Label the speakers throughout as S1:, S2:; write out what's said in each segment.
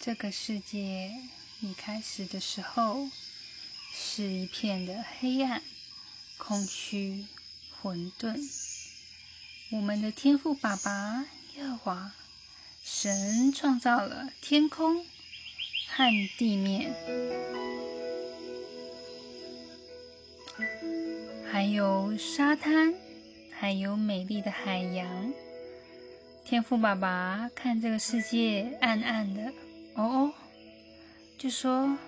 S1: 这个世界一开始的时候是一片的黑暗、空虚、混沌。我们的天赋爸爸耶和华神创造了天空和地面，还有沙滩，还有美丽的海洋。天赋爸爸看这个世界暗暗的。哦哦，就说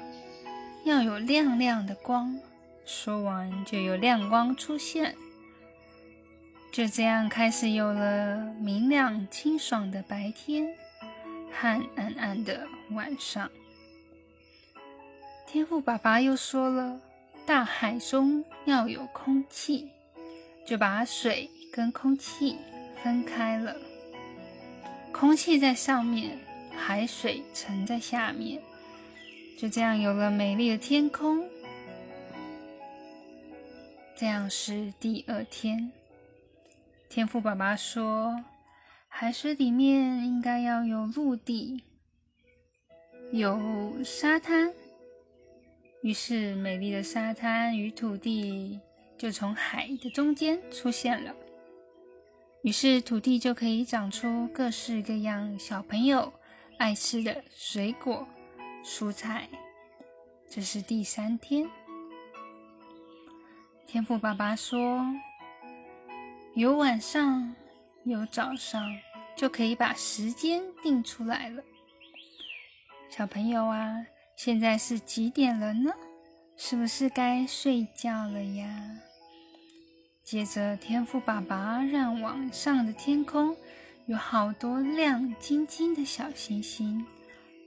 S1: 要有亮亮的光，说完就有亮光出现，就这样开始有了明亮清爽的白天和暗暗的晚上。天父爸爸又说了，大海中要有空气，就把水跟空气分开了，空气在上面。海水沉在下面，就这样有了美丽的天空。这样是第二天。天父爸爸说：“海水里面应该要有陆地，有沙滩。”于是，美丽的沙滩与土地就从海的中间出现了。于是，土地就可以长出各式各样小朋友。爱吃的水果、蔬菜，这是第三天。天赋爸爸说：“有晚上，有早上，就可以把时间定出来了。”小朋友啊，现在是几点了呢？是不是该睡觉了呀？接着，天赋爸爸让晚上的天空。有好多亮晶晶的小星星，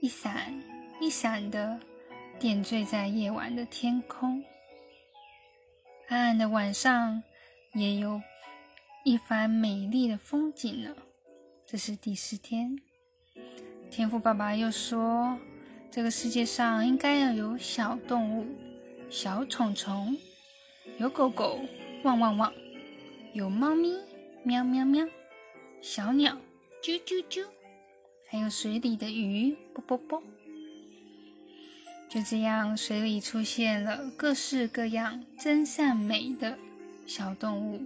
S1: 一闪一闪的点缀在夜晚的天空。暗暗的晚上也有一番美丽的风景呢。这是第四天，天赋爸爸又说：“这个世界上应该要有小动物，小虫虫，有狗狗，汪汪汪，有猫咪，喵喵喵。”小鸟啾啾啾，还有水里的鱼啵啵啵。就这样，水里出现了各式各样真善美的小动物，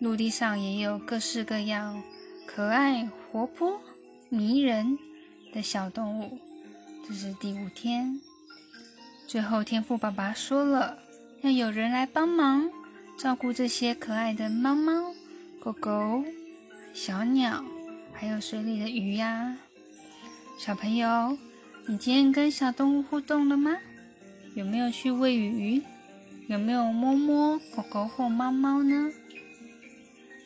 S1: 陆地上也有各式各样可爱、活泼、迷人的小动物。这是第五天，最后天父爸爸说了，要有人来帮忙照顾这些可爱的猫猫、狗狗。小鸟，还有水里的鱼呀，小朋友，你今天跟小动物互动了吗？有没有去喂鱼？有没有摸摸狗狗或猫猫呢？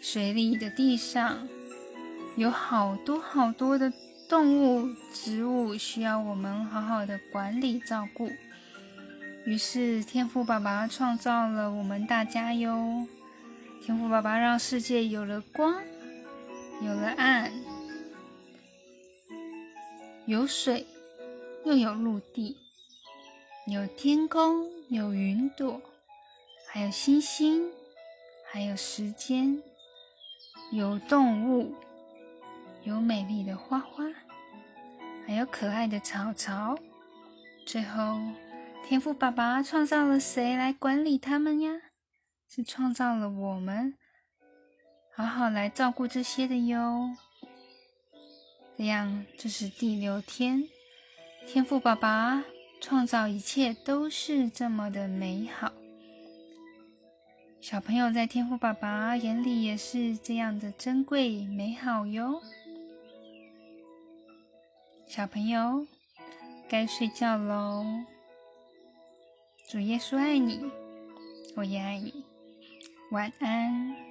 S1: 水里的地上有好多好多的动物、植物，需要我们好好的管理照顾。于是，天赋爸爸创造了我们大家哟。天赋爸爸让世界有了光。有了岸，有水，又有陆地，有天空，有云朵，还有星星，还有时间，有动物，有美丽的花花，还有可爱的草草。最后，天赋爸爸创造了谁来管理他们呀？是创造了我们。好好来照顾这些的哟。这样，这是第六天，天赋爸爸创造一切都是这么的美好。小朋友在天赋爸爸眼里也是这样的珍贵美好哟。小朋友，该睡觉喽。主耶稣爱你，我也爱你。晚安。